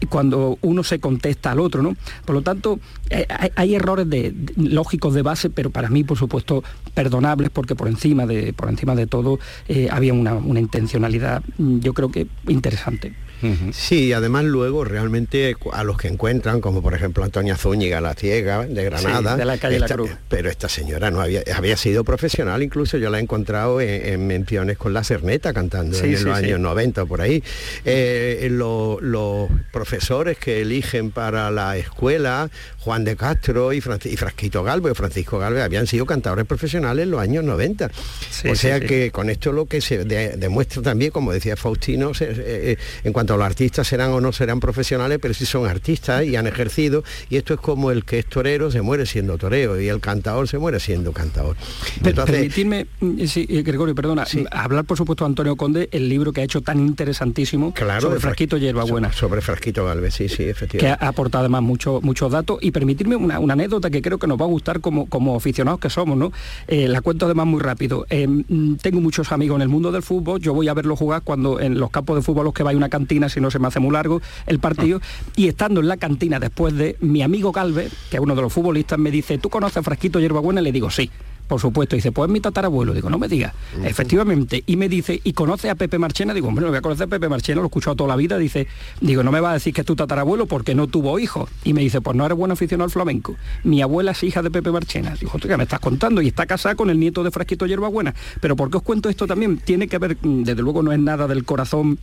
cuando uno se contesta al otro, ¿no? Por lo tanto, eh, hay, errores de, lógicos de base, pero para mí, por supuesto, perdonables, porque por encima de, por encima de todo eh, había una, una intencionalidad, mm, yo creo que interesante. Sí, además luego realmente a los que encuentran, como por ejemplo Antonia Zúñiga, la ciega de Granada, de la calle La Cruz. Pero esta señora no había, había sido profesional, incluso yo la he encontrado en, menciones con la Cerneta cantando en los años 90 por ahí. Eh, los profesores que eligen para la escuela, Juan de Castro y, Frasquito Galvez, Francisco Galvez, habían sido cantadores profesionales en los años 90. o sea que con esto lo que se demuestra también, como decía Faustino, eh, eh, en cuanto los artistas serán o no serán profesionales, pero sí son artistas y han ejercido, y esto es como el que es torero se muere siendo torero y el cantador se muere siendo cantador. Entonces, Permitirme, eh, sí, Gregorio, perdona, hablar por supuesto Antonio Conde, el libro que ha hecho tan interesantísimo sobre Frasquito Hierbabuena. Sobre, Frasquito Galvez, sí, sí, efectivamente. Que ha aportado además muchos muchos datos y permitirme una, anécdota que creo que nos va a gustar como, como aficionados que somos, ¿no? Eh, la cuento además muy rápido. tengo muchos amigos en el mundo del fútbol, yo voy a verlo jugar cuando en los campos de fútbol los que va hay una cantina si no se me hace muy largo el partido. Y estando en la cantina después de mi amigo Galvez, que es uno de los futbolistas, me dice, ¿tú conoces a Frasquito Hierbabuena? Y le digo, sí por supuesto. Dice, pues mi tatarabuelo. Digo, no me digas. Efectivamente. Y me dice, ¿y conoce a Pepe Marchena? Digo, hombre, no voy a conocer a Pepe Marchena, lo he escuchado toda la vida. Dice, digo, no me va a decir que es tu tatarabuelo porque no tuvo hijos. Y me dice, pues no eres buen aficionado al flamenco. Mi abuela es hija de Pepe Marchena. Digo, ¿qué me estás contando? Y está casada con el nieto de Frasquito Hierbabuena. Pero ¿por qué os cuento esto también? Tiene que ver, desde luego no es nada del corazón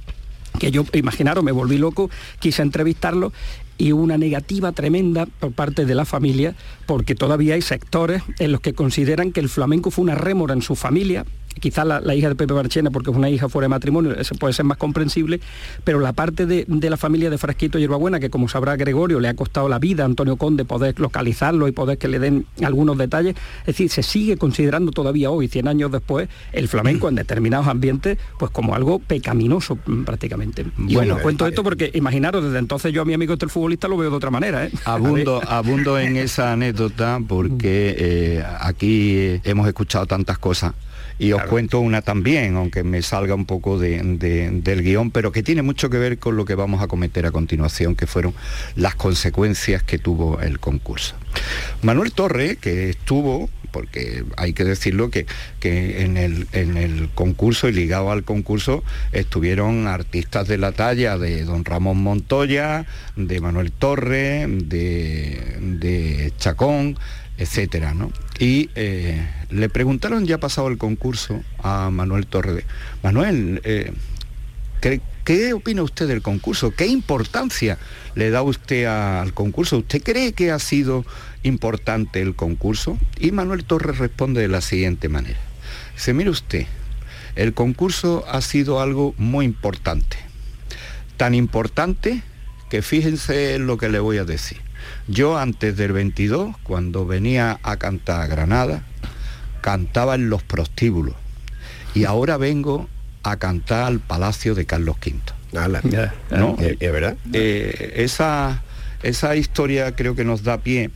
que yo, imaginaros, me volví loco, quise entrevistarlo y una negativa tremenda por parte de la familia, porque todavía hay sectores en los que consideran que el flamenco fue una rémora en su familia, quizás la, hija de Pepe Marchena, porque es una hija fuera de matrimonio, eso puede ser más comprensible, pero la parte de, la familia de Frasquito y Hierbabuena, que como sabrá Gregorio, le ha costado la vida a Antonio Conde poder localizarlo y poder que le den algunos detalles, es decir, se sigue considerando todavía hoy, 100 años después, el flamenco en determinados ambientes, pues como algo pecaminoso mm, prácticamente. Y bueno, cuento esto porque imaginaros, desde entonces yo a mi amigo este futbolista lo veo de otra manera. ¿eh? Abundo, [LAUGHS] abundo en esa anécdota porque eh, aquí hemos escuchado tantas cosas y os cuento una también, aunque me salga un poco del guion, pero que tiene mucho que ver con lo que vamos a cometer a continuación, que fueron las consecuencias que tuvo el concurso. Manuel Torre, que estuvo porque hay que decirlo que, en, el, en, el, concurso y ligado al concurso estuvieron artistas de la talla de don Ramón Montoya, de Manuel Torre, de, de Chacón, etcétera, ¿no? Y eh, le preguntaron ya pasado el concurso a Manuel Torre, Manuel, eh, ¿qué, opina usted del concurso? ¿Qué importancia le da usted al concurso? ¿Usted cree que ha sido importante el concurso? Y Manuel Torres responde de la siguiente manera. Dice, mire usted, el concurso ha sido algo muy importante. Tan importante que fíjense en lo que le voy a decir. Yo antes del 22, cuando venía a cantar a Granada, cantaba en los prostíbulos y ahora vengo a cantar al Palacio de Carlos V. ¿No? ¿Es verdad? Eh, esa, esa historia creo que nos da pie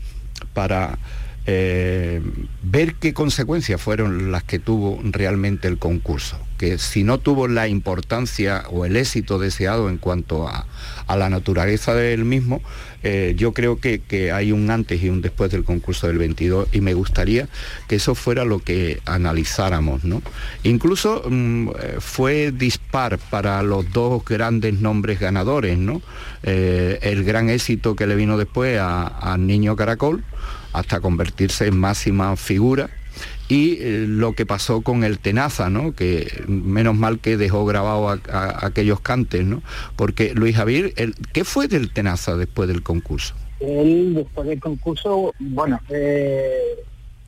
para eh, ver qué consecuencias fueron las que tuvo realmente el concurso que si no tuvo la importancia o el éxito deseado en cuanto a, la naturaleza del mismo, eh, yo creo que, hay un antes y un después del concurso del 22 y me gustaría que eso fuera lo que analizáramos. ¿no? Incluso mm, fue dispar para los dos grandes nombres ganadores, ¿no? Eh, el gran éxito que le vino después a, a Niño Caracol, hasta convertirse en máxima figura y eh, lo que pasó con el Tenaza, ¿no? que menos mal que dejó grabado aquellos cantes, ¿no? porque Luis Javier, ¿qué fue del Tenaza después del concurso? Él después del concurso, bueno, eh,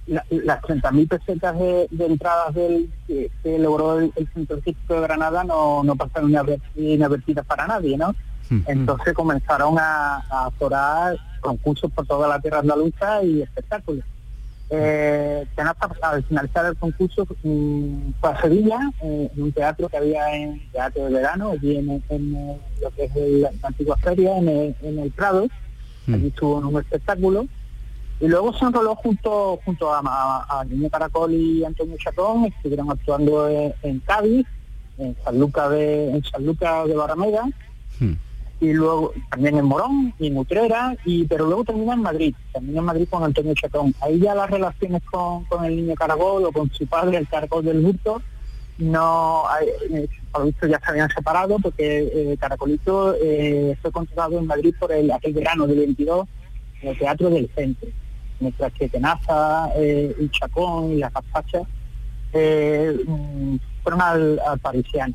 las 30.000 pesetas de, entradas del, que, logró el, Centro Cívico de Granada no, no pasaron inadvertidas para nadie, ¿no? Entonces comenzaron a, a concursos por toda la tierra andaluza y espectáculos. Eh, al finalizar el concurso mm, fue a Sevilla, eh, en un teatro que había en Teatro de Verano, allí en, lo que es la antigua feria, en el, Prado, mm. allí estuvo en un espectáculo, y luego se enroló junto junto a, Niño Caracol y Antonio Chacón, estuvieron actuando en, Cádiz, en San Lucas de, en San Lucas de Barrameda, mm y luego también en Morón y en Utrera, y, pero luego termina en Madrid, también en Madrid con Antonio Chatón. Ahí ya las relaciones con, el niño Caragol o con su padre, el Caracol del Hurto, no, eh, por visto ya se habían separado porque eh, Caracolito eh, fue contratado en Madrid por el, aquel verano del 22 en el Teatro del Centro, mientras que Tenaza, eh, y Chacón y la Capacha mm, fueron al, al Parisiano.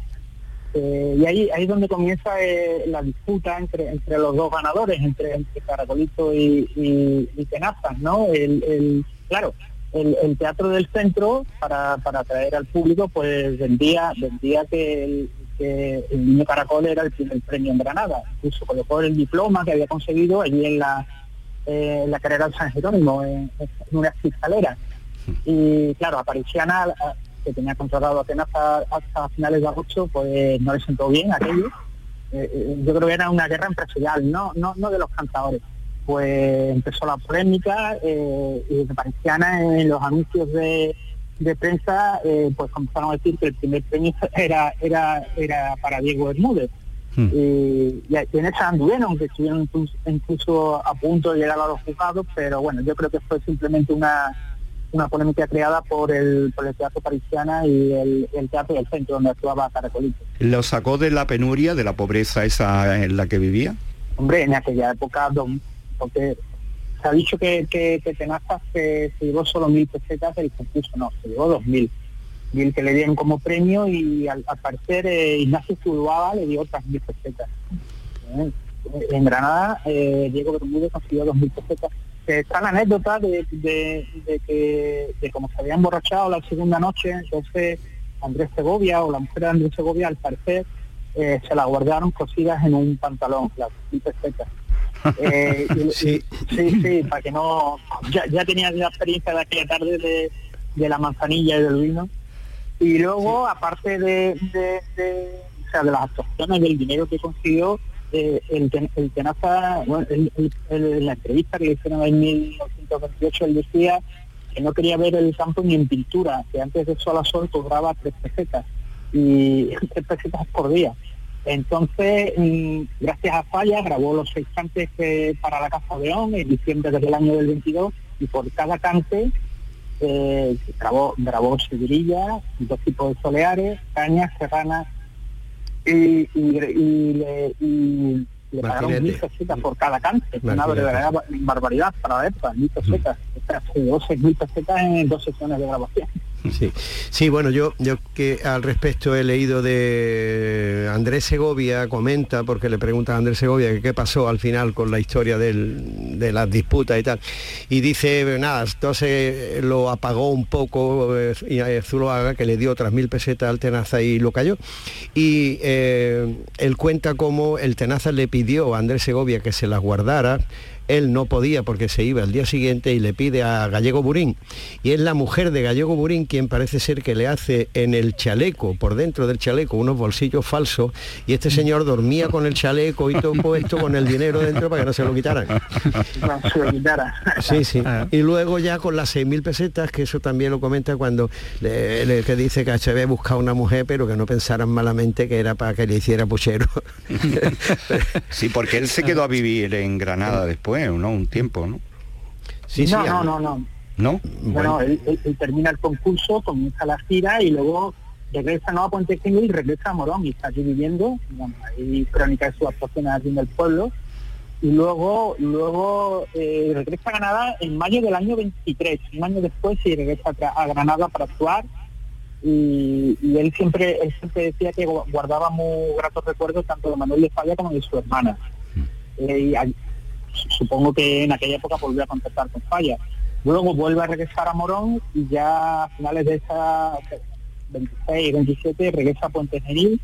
Eh, y ahí, ahí es donde comienza eh, la disputa entre, entre los dos ganadores, entre, entre Caracolito y, y, Tenazas, ¿no? El, claro, el, teatro del centro, para, para atraer al público, pues vendía, vendía que el, niño Caracol era el primer premio en Granada. Incluso colocó el diploma que había conseguido allí en la, eh, la carrera de San Jerónimo, en, una escalera. Y claro, aparecían que tenía controlado apenas hasta, finales de agosto, pues no le sentó bien aquello. Eh, eh, yo creo que era una guerra empresarial, no, no, no de los cantadores. Pues empezó la polémica eh, y Parisiana en los anuncios de, prensa pues comenzaron a decir que el primer premio [LAUGHS] era era era para Diego Bermúdez. Hmm. Y, en esa anduvieron, aunque estuvieron incluso a punto de llegar a los juzgados, pero bueno, yo creo que fue simplemente una una polémica creada por el, por el Teatro Parisiana y el, Teatro del Centro, donde actuaba Caracolito. ¿Lo sacó de la penuria, de la pobreza esa en la que vivía? Hombre, en aquella época, porque se ha dicho que, que, que se, llevó solo mil pesetas del concurso, no, se llevó dos mil. Mil que le dieron como premio y al, parecer eh, Ignacio Zuluaga le dio otras mil pesetas. Eh, en Granada, eh, Diego Bermúdez consiguió dos mil pesetas está la anécdota de, que de como se había emborrachado la segunda noche, entonces Andrés Segovia o la mujer de Andrés Segovia, al parecer, eh, se la guardaron cosidas en un pantalón, las [LAUGHS] pesetas. Eh, sí. sí, sí, para que no... Ya, ya tenía la experiencia de aquella tarde de, de la manzanilla y del vino. Y luego, aparte de, de, o sea, de las actuaciones, del dinero que consiguió, eh, el, el Tenaza, bueno, la entrevista que hicieron en 1928, él decía que no quería ver el campo ni en pintura, que antes de sol a sol cobraba tres pesetas, y [LAUGHS] tres pesetas por día. Entonces, mm, gracias a Falla, grabó los seis cantes para la Casa León en diciembre del año del 22 y por cada cante eh, grabó, grabó seguirilla, dos tipos de soleares, cañas, serranas y, le, pagaron mil pesetas por cada cante, una verdadera barbaridad para época, mil pesetas, o sea, mil pesetas en dos sesiones de grabación. Sí, sí bueno, yo, yo que al respecto he leído de Andrés Segovia, comenta, porque le pregunta a Andrés Segovia qué pasó al final con la historia de las disputas y tal, y dice, nada, entonces lo apagó un poco eh, Zuloaga, que le dio otras mil pesetas al Tenaza y lo cayó, y eh, él cuenta cómo el Tenaza le pidió a Andrés Segovia que se las guardara, él no podía porque se iba el día siguiente y le pide a Gallego Burín. Y es la mujer de Gallego Burín quien parece ser que le hace en el chaleco, por dentro del chaleco, unos bolsillos falsos. Y este señor dormía con el chaleco y todo puesto con el dinero dentro para que no se lo quitaran. No se lo quitara. Sí, sí. Ah. Y luego ya con las 6.000 pesetas, que eso también lo comenta cuando le, que dice que HB buscaba una mujer, pero que no pensaran malamente que era para que le hiciera puchero. [LAUGHS] sí, porque él se quedó a vivir en Granada después ¿no? Un tiempo, ¿no? Sí, no, no, no, no. ¿No? Bueno, él, termina el concurso, comienza la gira y luego regresa no a Puente y regresa a Morón y está aquí viviendo, hay crónica de su actuación aquí en el pueblo. Y luego, luego eh, regresa a Granada en mayo del año 23, un año después y regresa a Granada para actuar. Y, él siempre él siempre decía que guardaba muy gratos recuerdos tanto de Manuel de Falla como de su hermana. Mm. Eh, supongo que en aquella época volvió a contactar con Falla. Luego vuelve a regresar a Morón y ya a finales de esa 26, 27 regresa a Puente Genil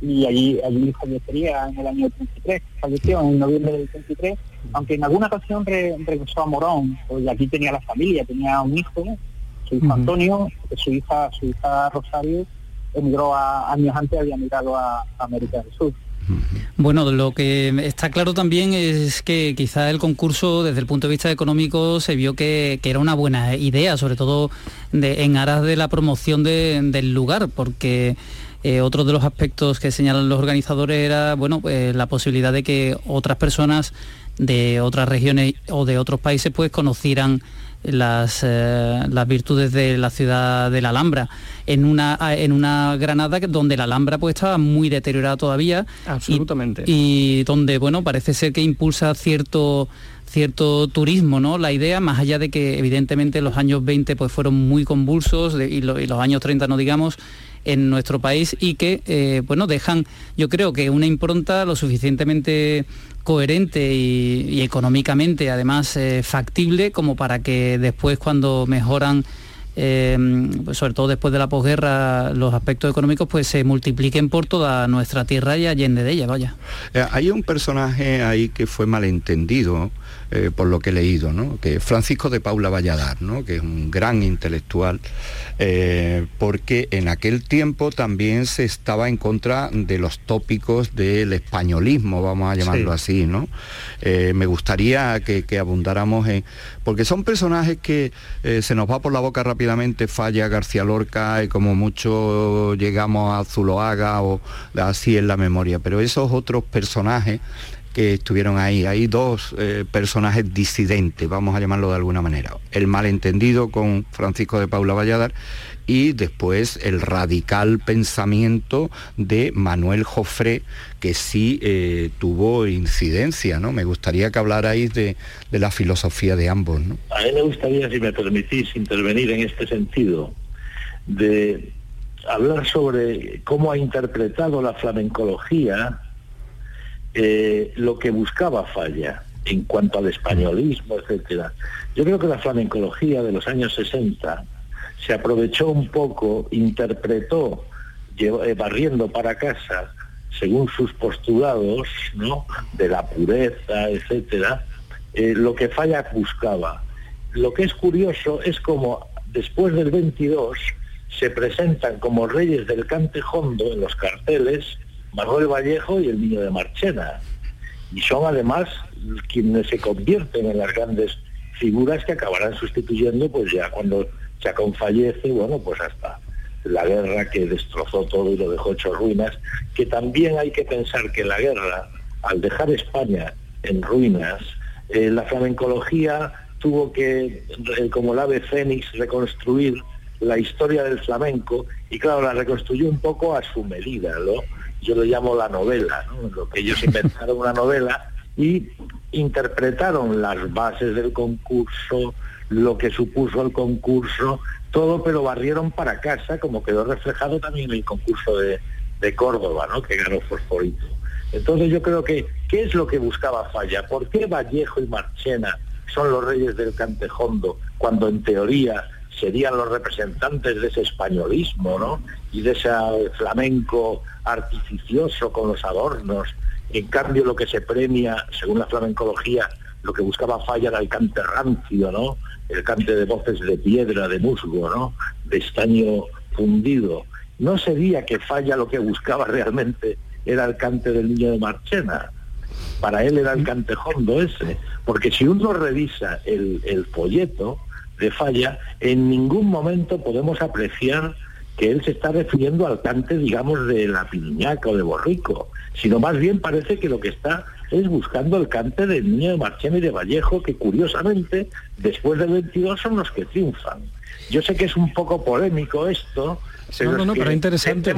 y allí, allí fallecería en el año 33, falleció en noviembre del 33, aunque en alguna ocasión regresó a Morón, porque aquí tenía la familia, tenía un hijo, su hijo Antonio, su hija, su hija Rosario emigró a, años antes, había migrado a América del Sur. Bueno, lo que está claro también es que quizá el concurso desde el punto de vista económico se vio que, era una buena idea, sobre todo en aras de la promoción del lugar, porque eh, otro de los aspectos que señalan los organizadores era bueno, pues, la posibilidad de que otras personas de otras regiones o de otros países pues conocieran las, eh, las virtudes de la ciudad de la Alhambra, en una, en una Granada donde la Alhambra pues estaba muy deteriorada todavía. Absolutamente. Y, donde, bueno, parece ser que impulsa cierto cierto turismo, ¿no? La idea, más allá de que evidentemente los años 20 pues fueron muy convulsos y, los años 30 no digamos, en nuestro país y que, eh, bueno, dejan, yo creo que una impronta lo suficientemente coherente y, económicamente además eh, factible como para que después cuando mejoran eh, pues sobre todo después de la posguerra, los aspectos económicos pues se multipliquen por toda nuestra tierra y allende de ella, vaya. Hay un personaje ahí que fue malentendido, eh, por lo que he leído, ¿no? que Francisco de Paula Valladar, ¿no? que es un gran intelectual, eh, porque en aquel tiempo también se estaba en contra de los tópicos del españolismo, vamos a llamarlo así. ¿no? Eh, me gustaría que, abundáramos en... porque son personajes que se nos va por la boca rápidamente, falla García Lorca y como mucho llegamos a Zuloaga o así en la memoria, pero esos otros personajes que estuvieron ahí. Hay dos eh, personajes disidentes, vamos a llamarlo de alguna manera. El malentendido con Francisco de Paula Valladar y después el radical pensamiento de Manuel Jofré, que sí eh, tuvo incidencia, ¿no? Me gustaría que hablarais de, de la filosofía de ambos. A mí me gustaría, si me permitís, intervenir en este sentido, de hablar sobre cómo ha interpretado la flamencología eh, lo que buscaba Falla en cuanto al españolismo, etcétera. Yo creo que la flamencología de los años 60 se aprovechó un poco, interpretó, eh, barriendo para casa, según sus postulados, ¿no? de la pureza, etcétera, eh, lo que Falla buscaba. Lo que es curioso es como después del 22 se presentan como reyes del cantejondo en los carteles Manuel Vallejo y el niño de Marchena. Y son además quienes se convierten en las grandes figuras que acabarán sustituyendo, pues ya cuando Chacón fallece, bueno, pues hasta la guerra que destrozó todo y lo dejó hecho ruinas, que también hay que pensar que la guerra, al dejar España en ruinas, eh, la flamencología tuvo que, eh, como el ave fénix, reconstruir la historia del flamenco y claro, la reconstruyó un poco a su medida, ¿no? Yo lo llamo la novela, Lo que ellos inventaron una novela y interpretaron las bases del concurso, lo que supuso el concurso, todo, pero barrieron para casa, como quedó reflejado también en el concurso de, Córdoba, ¿no? que ganó Fosforito. Entonces yo creo que, ¿qué es lo que buscaba Falla? ¿Por qué Vallejo y Marchena son los reyes del cantejondo, cuando en teoría serían los representantes de ese españolismo, ¿no? Y de ese flamenco artificioso con los adornos. En cambio, lo que se premia, según la flamencología, lo que buscaba Falla era el cante rancio, ¿no? El cante de voces de piedra, de musgo, ¿no? De estaño fundido. No sería que Falla lo que buscaba realmente era el cante del niño de Marchena. Para él era el cantejondo ese. Porque si uno revisa el, el folleto de Falla, en ningún momento podemos apreciar que él se está refiriendo al cante, digamos, de la piñaca o de Borrico, sino más bien parece que lo que está es buscando el cante del niño de Marchena y de Vallejo, que curiosamente, después del 22 son los que triunfan. Yo sé que es un poco polémico esto, no, no, pero interesante.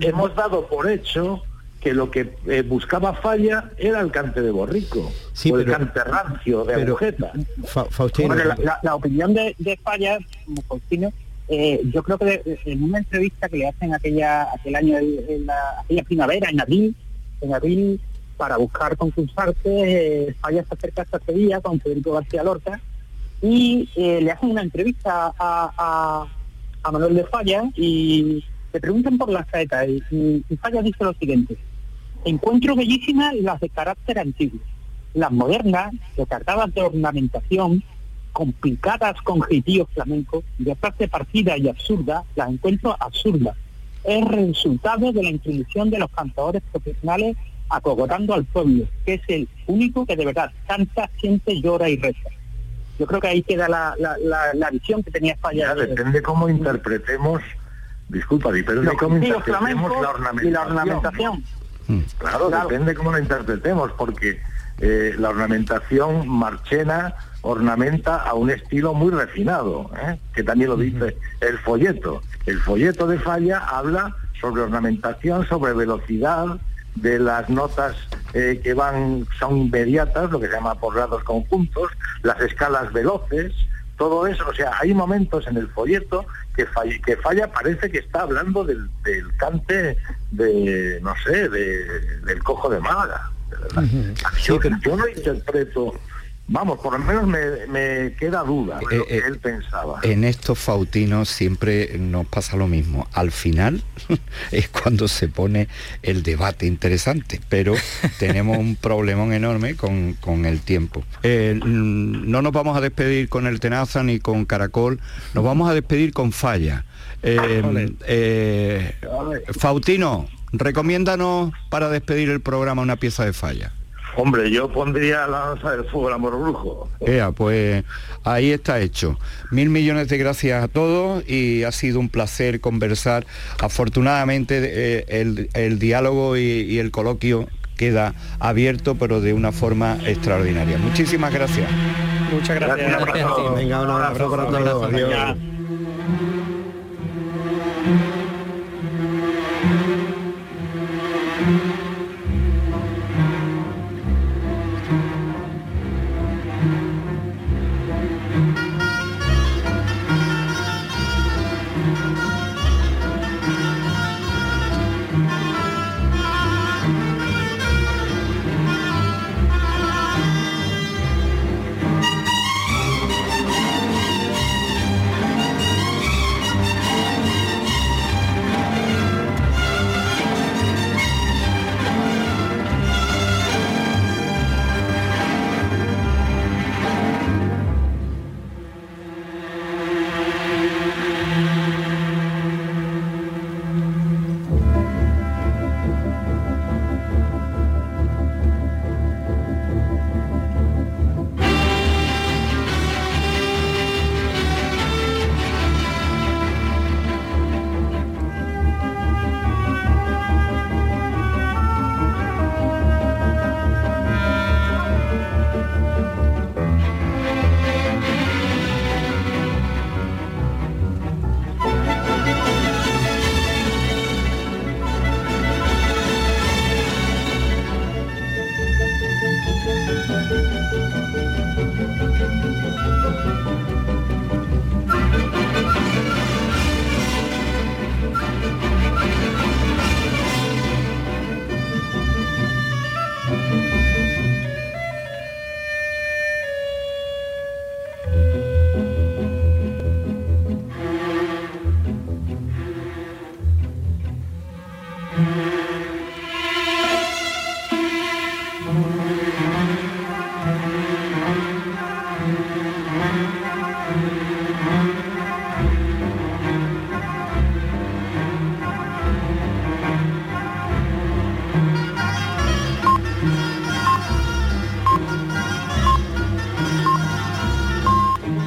Hemos, dado por hecho que lo que eh, buscaba Falla era el cante de Borrico, o el cante rancio de agujeta. la, opinión de, Falla, como Faustino, eh, yo creo que en una entrevista que le hacen aquella aquel año en la, aquella primavera en abril en abril para buscar concursarse eh, Falla se acerca a día con Federico García Lorca y eh, le hacen una entrevista a, a, Manuel de Falla y le preguntan por las saetas y, Falla dice lo siguiente encuentro bellísimas las de carácter antiguo las modernas recargadas de ornamentación complicadas con flamencos, de parte partida y absurda, las encuentro absurdas. Es resultado de la introducción de los cantadores profesionales acogotando al pueblo, que es el único que de verdad canta, siente, llora y reza. Yo creo que ahí queda la, la, visión que tenía España. depende cómo interpretemos, disculpa, depende cómo interpretemos la ornamentación. la ornamentación. Claro, depende cómo lo interpretemos, porque eh, la ornamentación marchena ornamenta a un estilo muy refinado, ¿eh? que también lo dice el folleto. El folleto de Falla habla sobre ornamentación, sobre velocidad de las notas eh, que van, son inmediatas, lo que se llama por grados conjuntos, las escalas veloces, todo eso, o sea, hay momentos en el folleto que falla, que falla parece que está hablando del, cante de, no sé, del cojo de Málaga. yo, yo no interpreto Vamos, por lo menos me, queda duda de lo que eh, él pensaba. En estos fautinos siempre nos pasa lo mismo. Al final [LAUGHS] es cuando se pone el debate interesante, pero [LAUGHS] tenemos un problemón enorme con, el tiempo. Eh, no nos vamos a despedir con el Tenaza ni con Caracol, nos vamos a despedir con Falla. Eh, Fautino, recomiéndanos para despedir el programa una pieza de Falla. Hombre, yo pondría la danza del fuego, el amor brujo. pues ahí está hecho. Mil millones de gracias a todos y ha sido un placer conversar. Afortunadamente eh, el, diálogo y, el coloquio queda abierto, pero de una forma extraordinaria. Muchísimas gracias. Muchas gracias. Venga, un abrazo para todos.